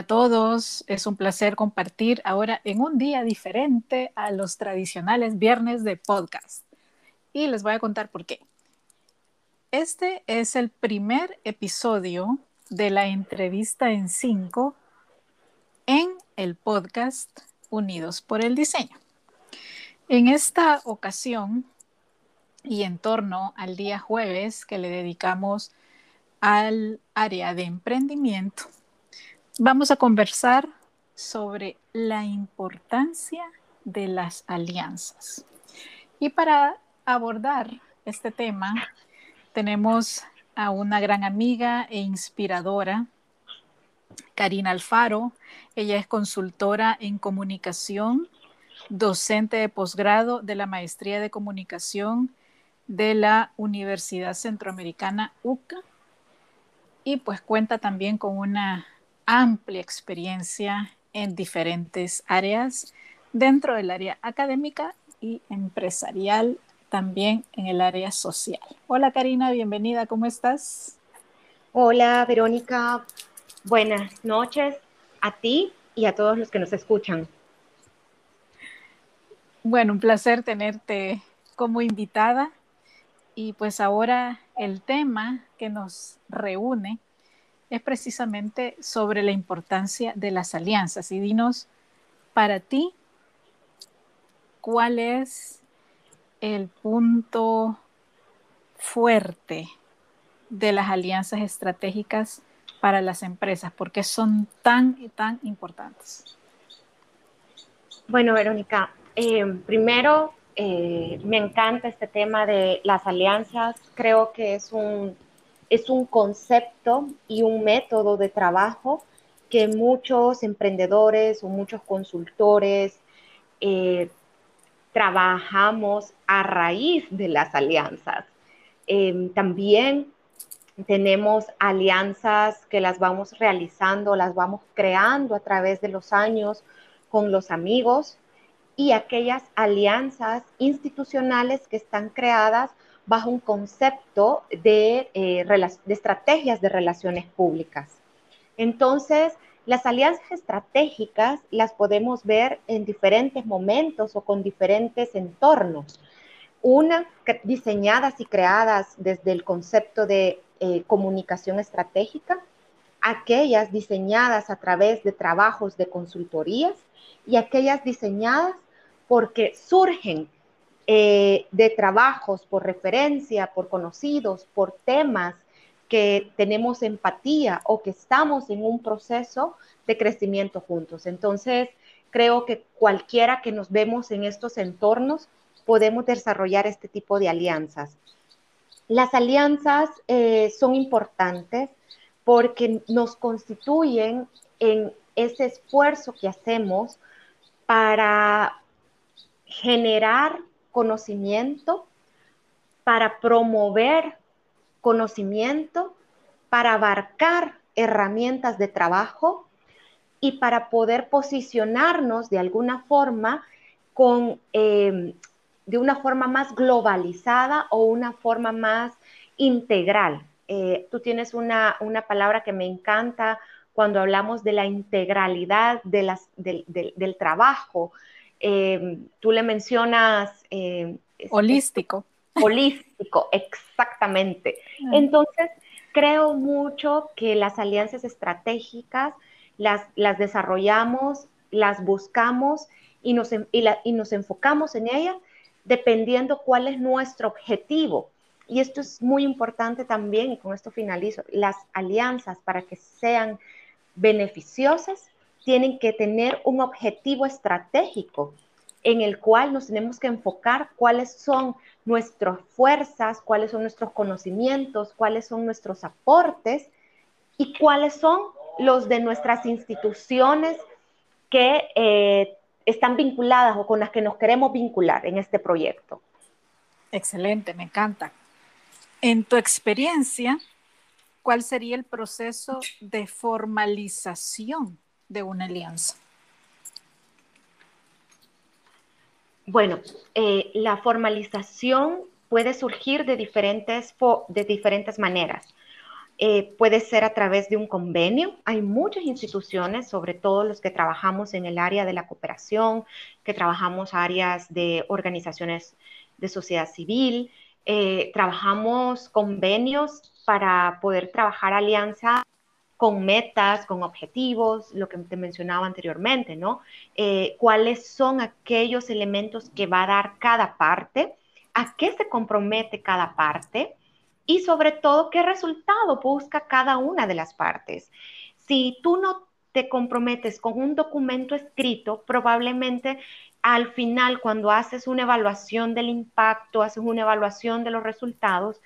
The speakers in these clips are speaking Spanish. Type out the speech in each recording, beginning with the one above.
A todos, es un placer compartir ahora en un día diferente a los tradicionales viernes de podcast. Y les voy a contar por qué. Este es el primer episodio de la entrevista en cinco en el podcast Unidos por el Diseño. En esta ocasión y en torno al día jueves que le dedicamos al área de emprendimiento, vamos a conversar sobre la importancia de las alianzas. Y para abordar este tema, tenemos a una gran amiga e inspiradora, Karina Alfaro. Ella es consultora en comunicación, docente de posgrado de la Maestría de Comunicación de la Universidad Centroamericana UCA y pues cuenta también con una amplia experiencia en diferentes áreas dentro del área académica y empresarial, también en el área social. Hola Karina, bienvenida, ¿cómo estás? Hola Verónica, buenas noches a ti y a todos los que nos escuchan. Bueno, un placer tenerte como invitada y pues ahora el tema que nos reúne es precisamente sobre la importancia de las alianzas. Y dinos, para ti, ¿cuál es el punto fuerte de las alianzas estratégicas para las empresas? ¿Por qué son tan y tan importantes? Bueno, Verónica, eh, primero eh, me encanta este tema de las alianzas. Creo que es un es un concepto y un método de trabajo que muchos emprendedores o muchos consultores eh, trabajamos a raíz de las alianzas. Em, también tenemos alianzas que las vamos realizando, las vamos creando a través de los años con los amigos y aquellas alianzas institucionales que están creadas bajo un concepto de, eh, de estrategias de relaciones públicas. Entonces, las alianzas estratégicas las podemos ver en diferentes momentos o con diferentes entornos. Una, diseñadas y creadas desde el concepto de eh, comunicación estratégica, aquellas diseñadas a través de trabajos de consultorías y aquellas diseñadas porque surgen eh, de trabajos por referencia, por conocidos, por temas que tenemos empatía o que estamos en un proceso de crecimiento juntos. Entonces, creo que cualquiera que nos vemos en estos entornos podemos desarrollar este tipo de alianzas. Las alianzas eh, son importantes porque nos constituyen en ese esfuerzo que hacemos para generar conocimiento, para promover conocimiento, para abarcar herramientas de trabajo y para poder posicionarnos de alguna forma con, em, de una forma más globalizada o una forma más integral. Eh, tú tienes una, palabra que me encanta cuando hablamos de la integralidad del trabajo, Em, tú le mencionas... Em, holístico. holístico, exactamente. Ah. Entonces, creo mucho que las alianzas estratégicas las, las desarrollamos, las buscamos y nos, y nos enfocamos en ellas dependiendo cuál es nuestro objetivo. Y esto es muy importante también, y con esto finalizo, las alianzas para que sean beneficiosas tienen que tener un objetivo estratégico en el cual nos tenemos que enfocar cuáles son nuestras fuerzas, cuáles son nuestros conocimientos, cuáles son nuestros aportes y cuáles son los de nuestras instituciones que eh, están vinculadas o con las que nos queremos vincular en este proyecto. Excelente, me encanta. En tu experiencia, ¿cuál sería el proceso de formalización de una alianza? Bueno, eh, la formalización puede surgir de diferentes, de diferentes maneras. eh, puede ser a través de un convenio. Hay muchas instituciones, sobre todo los que trabajamos en el área de la cooperación, que trabajamos áreas de organizaciones de sociedad civil, eh, trabajamos convenios para poder trabajar alianza con metas, con objetivos, lo que te mencionaba anteriormente, ¿no? Eh, ¿Cuáles son aquellos elementos que va a dar cada parte? ¿A qué se compromete cada parte? y sobre todo qué resultado busca cada una de las partes. Si tú no te comprometes con un documento escrito, probablemente al final, cuando haces una evaluación del impacto, haces una evaluación de los resultados,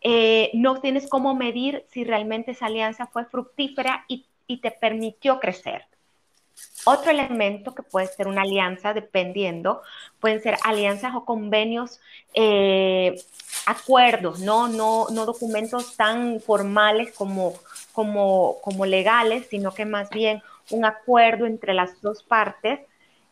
eh, no tienes cómo medir si realmente esa alianza fue fructífera y, te permitió crecer. Otro elemento que puede ser una alianza, dependiendo, pueden ser alianzas o convenios eh, acuerdos, ¿no? No, no documentos tan formales como, como, como legales, sino que más bien un acuerdo entre las dos partes.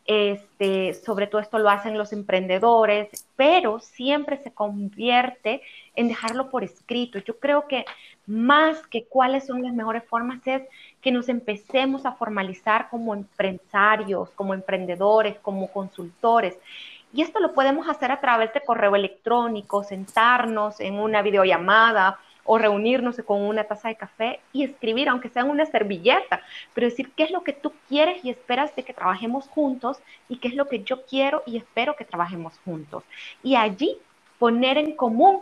Este, sobre todo esto lo hacen los emprendedores, pero siempre se convierte en dejarlo por escrito. Yo creo que más que cuáles son las mejores formas es que nos empecemos a formalizar como empresarios, como emprendedores, como consultores y esto lo podemos hacer a través de correo electrónico, sentarnos en una videollamada o reunirnos con una taza de café y escribir, aunque sea en una servilleta, pero decir qué es lo que tú quieres y esperas de que trabajemos juntos y qué es lo que yo quiero y espero que trabajemos juntos. Y allí poner en común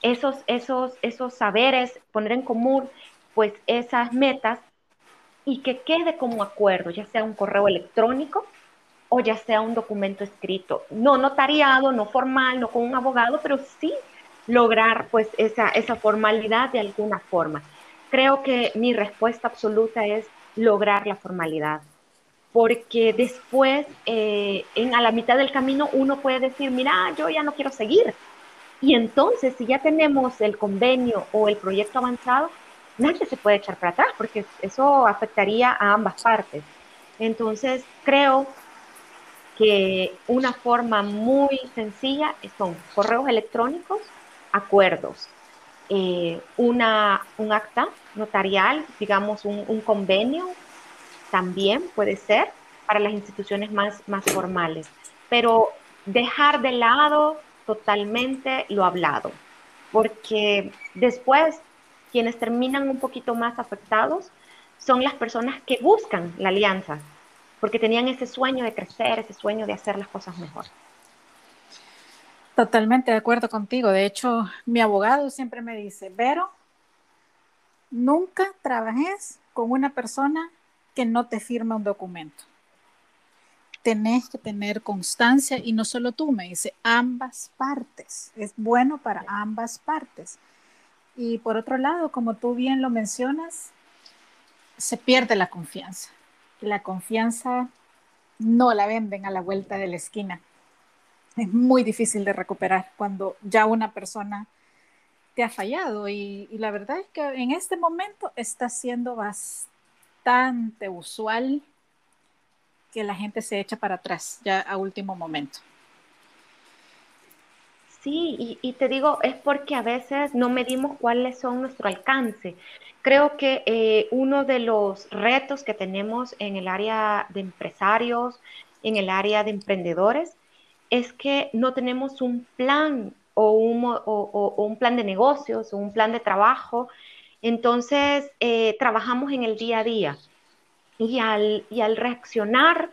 esos, esos, esos saberes, poner en común pues esas metas y que quede como acuerdo, ya sea un correo electrónico o ya sea un documento escrito, no notariado, no formal, no con un abogado, pero sí lograr pues esa, esa formalidad de alguna forma. Creo que mi respuesta absoluta es lograr la formalidad, porque después, eh, en, a la mitad del camino, uno puede decir, mira, yo ya no quiero seguir. Y entonces, si ya tenemos el convenio o el proyecto avanzado, nadie se puede echar para atrás, porque eso afectaría a ambas partes. Entonces, creo que una forma muy sencilla son correos electrónicos, acuerdos, eh, una, un acta notarial, digamos un, convenio, también puede ser para las instituciones más, más formales, pero dejar de lado totalmente lo hablado, porque después quienes terminan un poquito más afectados son las personas que buscan la alianza, porque tenían ese sueño de crecer, ese sueño de hacer las cosas mejor. Totalmente de acuerdo contigo. De hecho, mi abogado siempre me dice, Vero, nunca trabajes con una persona que no te firme un documento. Tenés que tener constancia y no solo tú, me dice, ambas partes. Es bueno para ambas partes. Y por otro lado, como tú bien lo mencionas, se pierde la confianza la confianza no la venden a la vuelta de la esquina. Es muy difícil de recuperar cuando ya una persona te ha fallado y, la verdad es que en este momento está siendo bastante usual que la gente se echa para atrás ya a último momento. Sí, y, te digo, es porque a veces no medimos cuáles son nuestro alcance. Creo que eh, uno de los retos que tenemos en el área de empresarios, en el área de emprendedores, es que no tenemos un plan o un, plan de negocios o un plan de trabajo. Entonces, eh, trabajamos en el día a día y al, y al reaccionar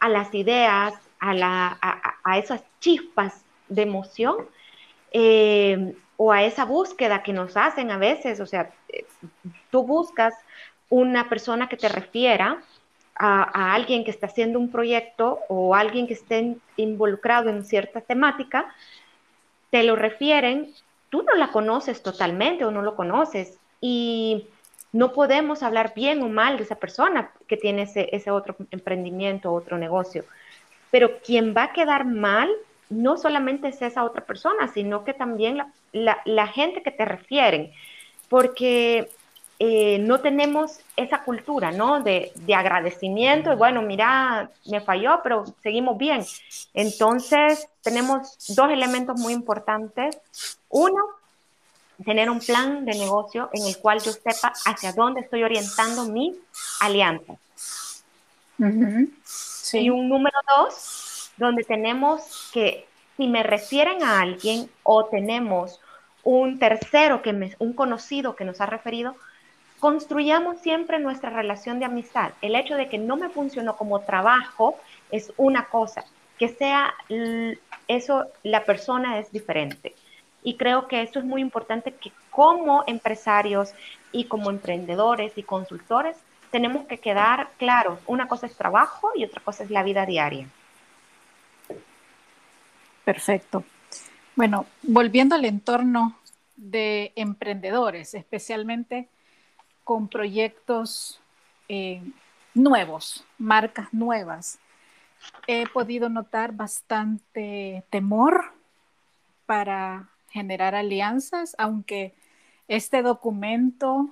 a las ideas, a, esas chispas de emoción, eh, o a esa búsqueda que nos hacen a veces, o sea, eh, tú buscas una persona que te refiera a, alguien que está haciendo un proyecto o alguien que esté involucrado en cierta temática, te lo refieren, tú no la conoces totalmente o no lo conoces y no podemos hablar bien o mal de esa persona que tiene ese, ese otro emprendimiento, otro negocio. Pero quien va a quedar mal no solamente es esa otra persona, sino que también la, gente que te refieren, porque eh, no tenemos esa cultura, ¿no? De, agradecimiento, y bueno, mira, me falló, pero seguimos bien. Entonces, tenemos dos elementos muy importantes. Uno, tener un plan de negocio en el cual yo sepa hacia dónde estoy orientando mis alianzas. Y un número dos, donde tenemos que, si me refieren a alguien o tenemos un tercero, que me, un conocido que nos ha referido, construyamos siempre nuestra relación de amistad. El hecho de que no me funcionó como trabajo es una cosa, que sea eso, la persona es diferente. Y creo que eso es muy importante que como empresarios y como emprendedores y consultores tenemos que quedar claros. Una cosa es trabajo y otra cosa es la vida diaria. Perfecto. Bueno, volviendo al entorno de emprendedores, especialmente con proyectos eh, nuevos, marcas nuevas, he podido notar bastante temor para generar alianzas, aunque este documento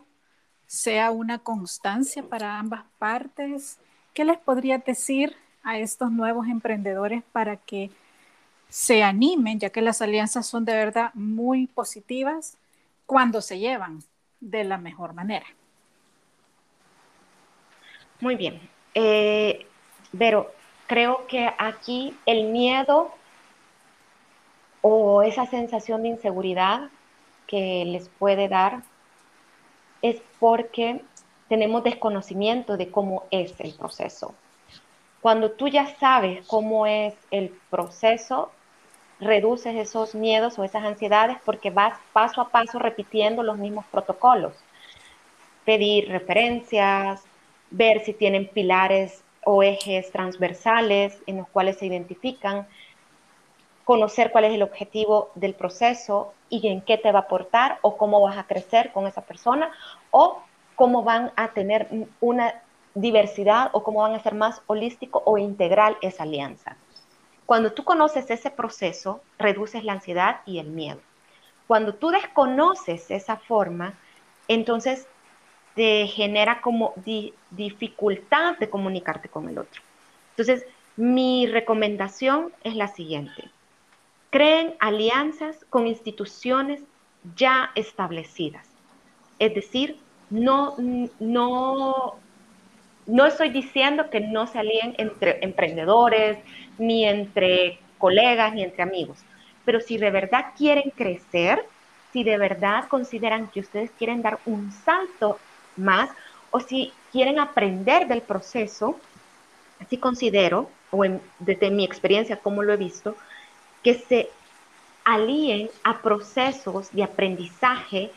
sea una constancia para ambas partes. ¿Qué les podría decir a estos nuevos emprendedores para que se animen, ya que las alianzas son de verdad muy positivas cuando se llevan de la mejor manera? Muy bien. Eh, Vero, creo que aquí el miedo o esa sensación de inseguridad que les puede dar es porque tenemos desconocimiento de cómo es el proceso. Cuando tú ya sabes cómo es el proceso, reduces esos miedos o esas ansiedades porque vas paso a paso repitiendo los mismos protocolos. Pedir referencias, ver si tienen pilares o ejes transversales en los cuales se identifican, conocer cuál es el objetivo del proceso y en qué te va a aportar o cómo vas a crecer con esa persona o cómo van a tener una diversidad o cómo van a ser más holístico o integral esa alianza. Cuando tú conoces ese proceso, reduces la ansiedad y el miedo. Cuando tú desconoces esa forma, entonces te genera como dificultad de comunicarte con el otro. Entonces, mi recomendación es la siguiente. Creen alianzas con instituciones ya establecidas. Es decir, no, no, no estoy diciendo que no se alíen entre emprendedores, ni entre colegas, ni entre amigos. Pero si de verdad quieren crecer, si de verdad consideran que ustedes quieren dar un salto más o si quieren aprender del proceso, así considero, o desde mi experiencia, como lo he visto, que se alíen a procesos de aprendizaje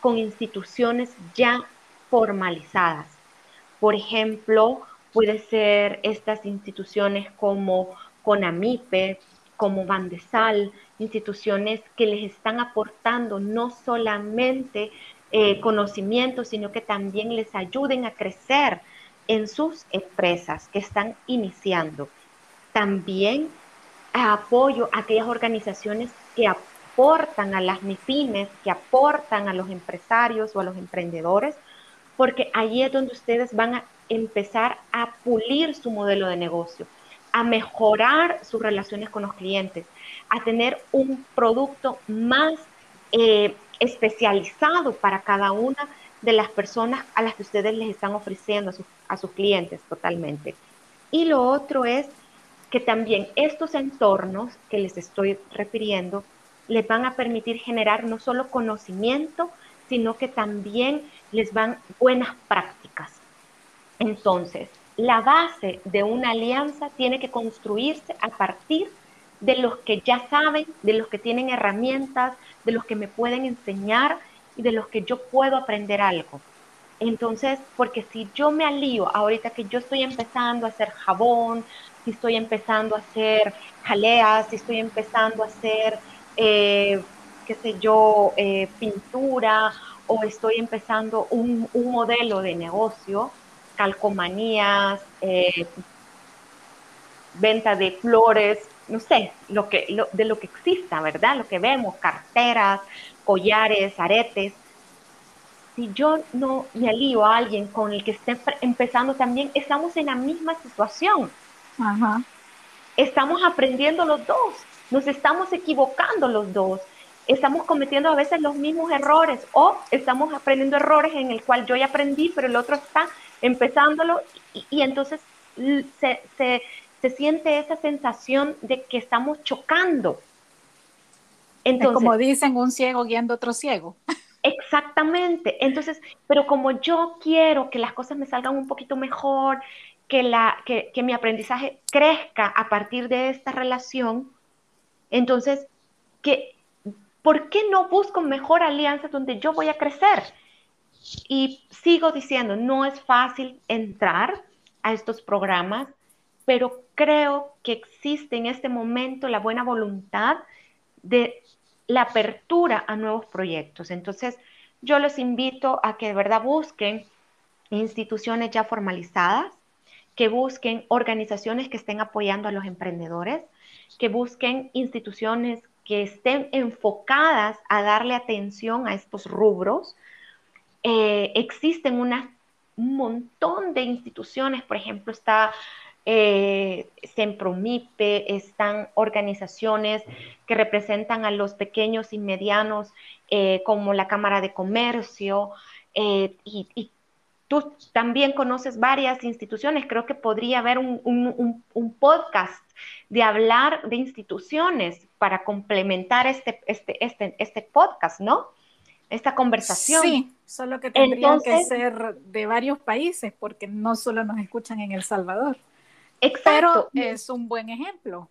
con instituciones ya formalizadas. Por ejemplo, puede ser estas instituciones como CONAMIPE, como Bandesal, instituciones que les están aportando no solamente eh, conocimiento, sino que también les ayuden a crecer en sus empresas que están iniciando. También apoyo a aquellas organizaciones que aportan a las MIPIMES, que aportan a los empresarios o a los emprendedores, porque ahí es donde ustedes van a empezar a pulir su modelo de negocio, a mejorar sus relaciones con los clientes, a tener un producto más eh, especializado para cada una de las personas a las que ustedes les están ofreciendo a sus, clientes totalmente. Y lo otro es que también estos entornos que les estoy refiriendo les van a permitir generar no solo conocimiento, sino que también les van buenas prácticas. Entonces, la base de una alianza tiene que construirse a partir de los que ya saben, de los que tienen herramientas, de los que me pueden enseñar y de los que yo puedo aprender algo. Entonces, porque si yo me alío ahorita que yo estoy empezando a hacer jabón, si estoy empezando a hacer jaleas, si estoy empezando a hacer, eh, qué sé yo, eh, pintura, o estoy empezando un, modelo de negocio, calcomanías, eh, venta de flores, no sé, lo que, de lo que exista, ¿verdad? Lo que vemos, carteras, collares, aretes. Si yo no me alío a alguien con el que esté empezando también, estamos en la misma situación. Estamos aprendiendo los dos, nos estamos equivocando los dos. estamos cometiendo a veces los mismos errores o estamos aprendiendo errores en el cual yo ya aprendí, pero el otro está empezándolo y, entonces se, se, siente esa sensación de que estamos chocando. Entonces, como dicen, un ciego guiando a otro ciego. Exactamente. Entonces, pero como yo quiero que las cosas me salgan un poquito mejor, que, la, que, que mi aprendizaje crezca a partir de esta relación, entonces, que, ¿por qué no busco mejor alianza donde yo voy a crecer? Y sigo diciendo, no es fácil entrar a estos programas, pero creo que existe en este momento la buena voluntad de la apertura a nuevos proyectos. Entonces, yo les invito a que de verdad busquen instituciones ya formalizadas, que busquen organizaciones que estén apoyando a los emprendedores, que busquen instituciones que estén enfocadas a darle atención a estos rubros. Eh, existen un montón de instituciones, por ejemplo, está eh, Sempromipe, están organizaciones que representan a los pequeños y medianos, eh, como la Cámara de Comercio, y, y, Tú también conoces varias instituciones, creo que podría haber un, podcast de hablar de instituciones para complementar este, este, este, este podcast, ¿no? Esta conversación. Sí, solo que tendría que ser de varios países, porque no solo nos escuchan en El Salvador. Exacto. Pero es un buen ejemplo.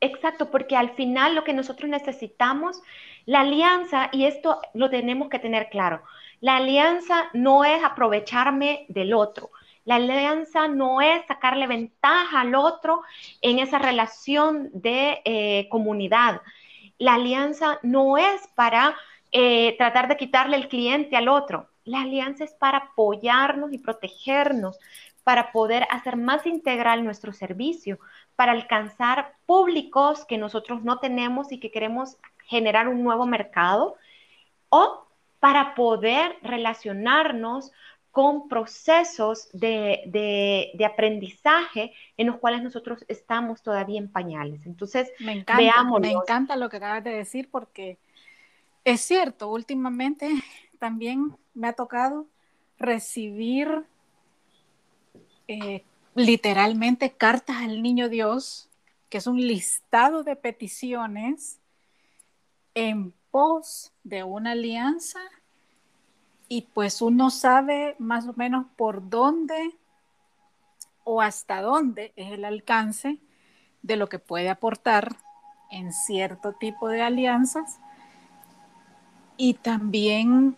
Exacto, porque al final lo que nosotros necesitamos, la alianza, y esto lo tenemos que tener claro, la alianza no es aprovecharme del otro. La alianza no es sacarle ventaja al otro en esa relación de eh, comunidad. La alianza no es para eh, tratar de quitarle el cliente al otro. La alianza es para apoyarnos y protegernos, para poder hacer más integral nuestro servicio, para alcanzar públicos que nosotros no tenemos y que queremos generar un nuevo mercado o para poder relacionarnos con procesos de, aprendizaje en los cuales nosotros estamos todavía en pañales. Entonces, me encanta, me encanta lo que acabas de decir porque es cierto, últimamente también me ha tocado recibir eh, literalmente cartas al niño Dios, que es un listado de peticiones en pos de una alianza y pues uno sabe más o menos por dónde o hasta dónde es el alcance de lo que puede aportar en cierto tipo de alianzas y también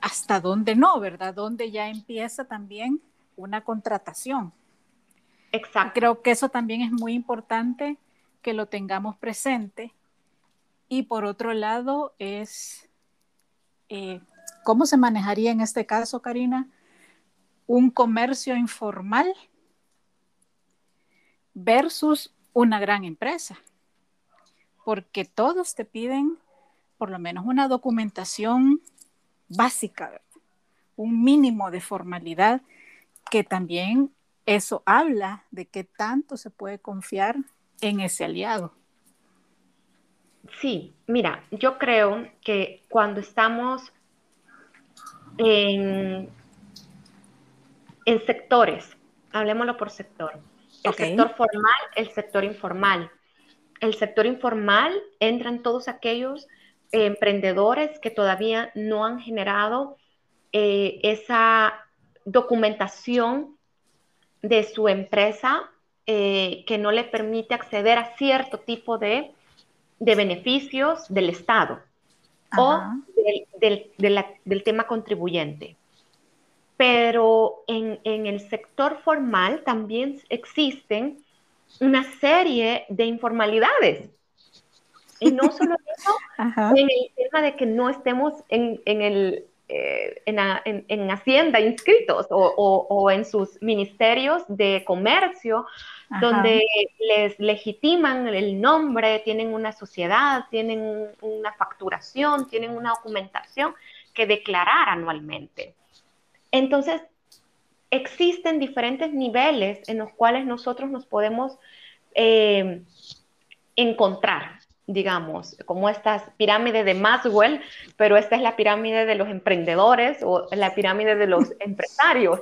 hasta dónde no, ¿verdad? Dónde ya empieza también una contratación. Exacto. Creo que eso también es muy importante que lo tengamos presente y por otro lado es, eh, ¿cómo se manejaría en este caso, Karina? Un comercio informal versus una gran empresa. Porque todos te piden por lo menos una documentación básica, un mínimo de formalidad, que también eso habla de qué tanto se puede confiar en ese aliado. Sí, mira, yo creo que cuando estamos en, sectores, hablemoslo por sector, el sector formal, el sector informal. El sector informal entran todos aquellos emprendedores que todavía no han generado eh, esa documentación de su empresa eh, que no le permite acceder a cierto tipo de de beneficios del Estado o del, tema contribuyente. Pero en, el sector formal también existen una serie de informalidades. Y no solo eso, en el tema de que no estemos en, el, eh, en, Hacienda inscritos o, o, en sus ministerios de comercio donde les legitiman el nombre, tienen una sociedad, tienen una facturación, tienen una documentación que declarar anualmente. Entonces, existen diferentes niveles en los cuales nosotros nos podemos eh, encontrar. Digamos, como estas pirámides de Maswell, pero esta es la pirámide de los emprendedores o la pirámide de los empresarios.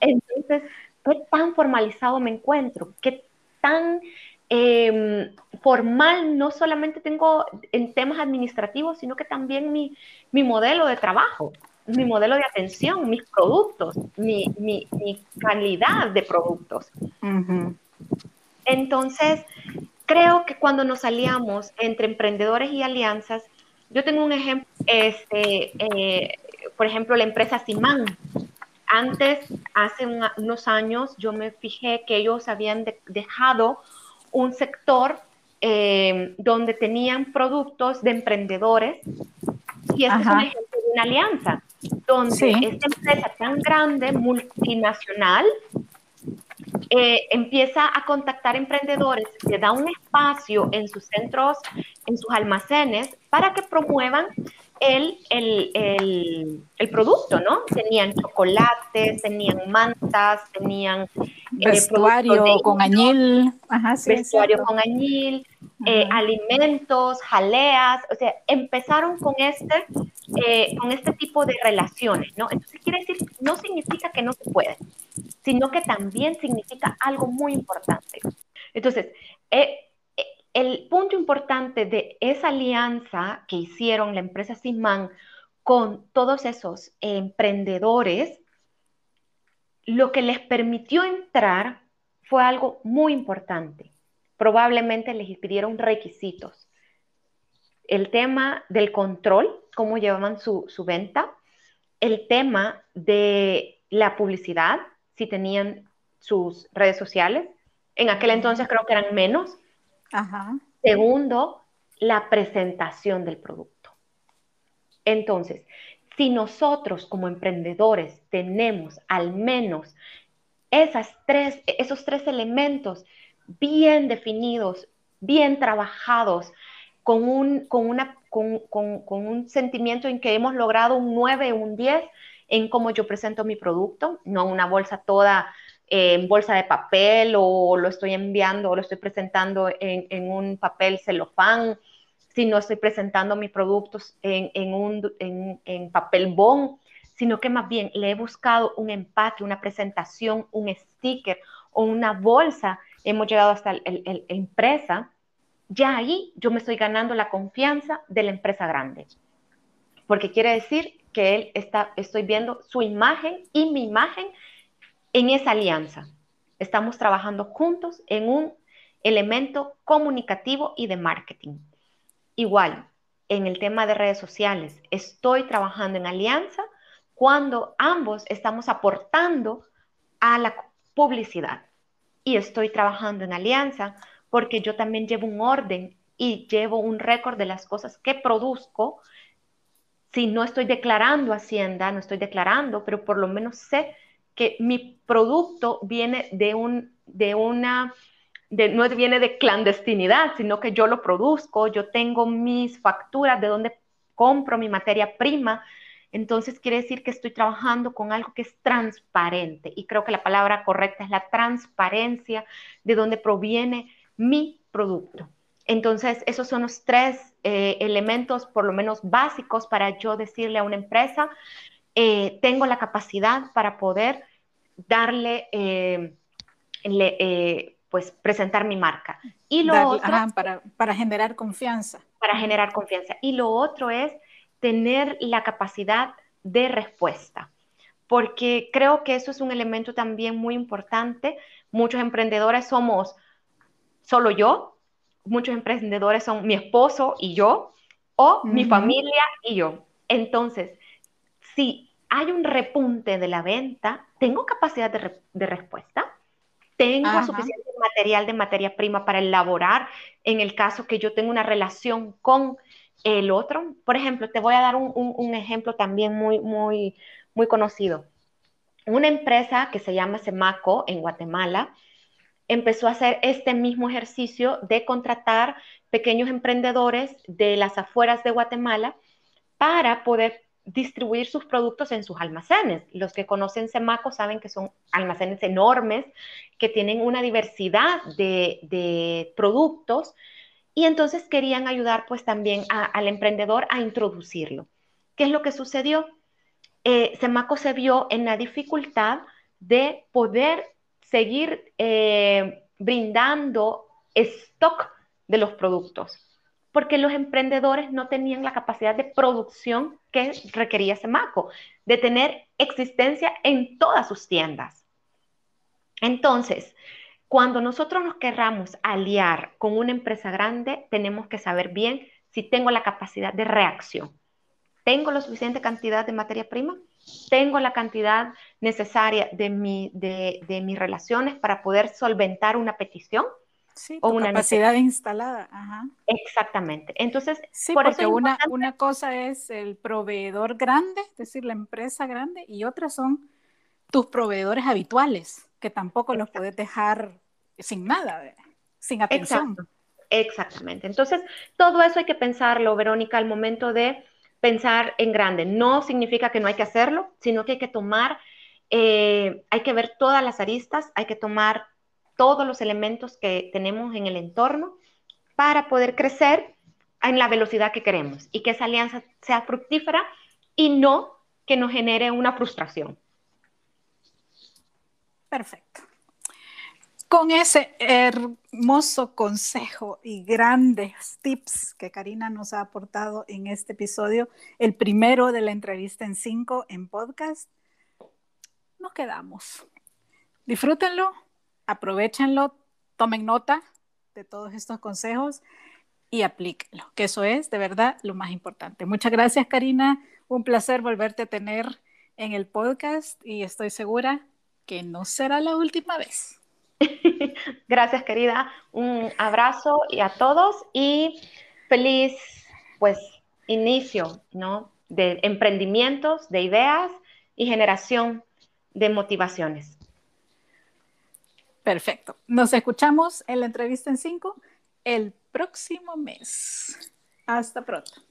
Entonces, ¿qué tan formalizado me encuentro? ¿Qué tan em, formal no solamente tengo en temas administrativos, sino que también mi, mi modelo de trabajo, mi modelo de atención, mis productos, mi, mi, calidad de productos? Entonces, creo que cuando nos aliamos entre emprendedores y alianzas, yo tengo un ejemplo, este, eh, por ejemplo, la empresa Simán. Antes, hace unos años, yo me fijé que ellos habían dejado un sector eh, donde tenían productos de emprendedores y este es un ejemplo de una alianza, donde esta empresa tan grande, multinacional, eh, empieza a contactar emprendedores, le da un espacio en sus centros, en sus almacenes, para que promuevan el, el, el, producto, ¿no? Tenían chocolates, tenían mantas, tenían... Eh, vestuario con añil. Ajá, vestuario con añil, eh, alimentos, jaleas, o sea, empezaron con este, con este tipo de relaciones, ¿no? Entonces quiere decir, no significa que no se puede sino que también significa algo muy importante. Entonces, eh, eh, el punto importante de esa alianza que hicieron la empresa Simán con todos esos emprendedores, lo que les permitió entrar fue algo muy importante. Probablemente les pidieron requisitos. El tema del control, cómo llevaban su, su venta, el tema de la publicidad, si tenían sus redes sociales. En aquel entonces creo que eran menos. Segundo, la presentación del producto. Entonces, si nosotros como emprendedores tenemos al menos esas tres, esos tres elementos bien definidos, bien trabajados, con un, con, una, con, con un sentimiento en que hemos logrado un 9, un 10, en cómo yo presento mi producto, no una bolsa toda eh, en bolsa de papel o lo estoy enviando o lo estoy presentando en, un papel celofán, sino estoy presentando mis productos en, un, en, papel bond, sino que más bien le he buscado un empaque, una presentación, un sticker o una bolsa, hemos llegado hasta la empresa, ya ahí yo me estoy ganando la confianza de la empresa grande. Porque quiere decir que él está, estoy viendo su imagen y mi imagen en esa alianza. Estamos trabajando juntos en un elemento comunicativo y de marketing. Igual, en el tema de redes sociales, estoy trabajando en alianza cuando ambos estamos aportando a la publicidad. Y estoy trabajando en alianza porque yo también llevo un orden y llevo un récord de las cosas que produzco si no estoy declarando Hacienda, no estoy declarando, pero por lo menos sé que mi producto viene de un, de una, de, no viene de clandestinidad, sino que yo lo produzco, yo tengo mis facturas de donde compro mi materia prima. Entonces quiere decir que estoy trabajando con algo que es transparente y creo que la palabra correcta es la transparencia de donde proviene mi producto. Entonces, esos son los tres eh, elementos, por lo menos básicos, para yo decirle a una empresa, eh, tengo la capacidad para poder darle, eh, pues, presentar mi marca. Y lo otro, para, para generar confianza. Para generar confianza. Y lo otro es tener la capacidad de respuesta, porque creo que eso es un elemento también muy importante. Muchos emprendedores somos solo yo, muchos emprendedores son mi esposo y yo, o mi familia y yo. Entonces, si hay un repunte de la venta, ¿tengo capacidad de, respuesta? ¿Tengo suficiente material de materia prima para elaborar en el caso que yo tenga una relación con el otro? Por ejemplo, te voy a dar un, un ejemplo también muy, muy, muy conocido. Una empresa que se llama Semaco en Guatemala, empezó a hacer este mismo ejercicio de contratar pequeños emprendedores de las afueras de Guatemala para poder distribuir sus productos en sus almacenes. Los que conocen Semaco saben que son almacenes enormes, que tienen una diversidad de, productos y entonces querían ayudar pues también al emprendedor a introducirlo. ¿Qué es lo que sucedió? Eh, Semaco se vio en la dificultad de poder seguir eh, brindando stock de los productos, porque los emprendedores no tenían la capacidad de producción que requería Semaco, de tener existencia en todas sus tiendas. Entonces, cuando nosotros nos querramos aliar con una empresa grande, tenemos que saber bien si tengo la capacidad de reacción. ¿Tengo la suficiente cantidad de materia prima? ¿Tengo la cantidad necesaria de, mi, de, de mis relaciones para poder solventar una petición? Sí, o una capacidad instalada. Ajá. Exactamente. Entonces, sí, por porque una, una cosa es el proveedor grande, es decir, la empresa grande, y otras son tus proveedores habituales, que tampoco los puedes dejar sin nada, sin atención. Exactamente. Entonces, todo eso hay que pensarlo, Verónica, al momento de pensar en grande. No significa que no hay que hacerlo, sino que hay que tomar, eh, hay que ver todas las aristas, hay que tomar todos los elementos que tenemos en el entorno para poder crecer en la velocidad que queremos y que esa alianza sea fructífera y no que nos genere una frustración. Perfecto. Con ese hermoso consejo y grandes tips que Karina nos ha aportado en este episodio, el primero de la entrevista en cinco en podcast, nos quedamos. Disfrútenlo, aprovechenlo, tomen nota de todos estos consejos y aplíquenlo, que eso es de verdad lo más importante. Muchas gracias, Karina. Un placer volverte a tener en el podcast y estoy segura que no será la última vez. gracias, querida. Un abrazo y a todos y feliz, pues, inicio, ¿no? De emprendimientos, de ideas y generación de motivaciones. Perfecto. Nos escuchamos en la entrevista en 5 el próximo mes. Hasta pronto.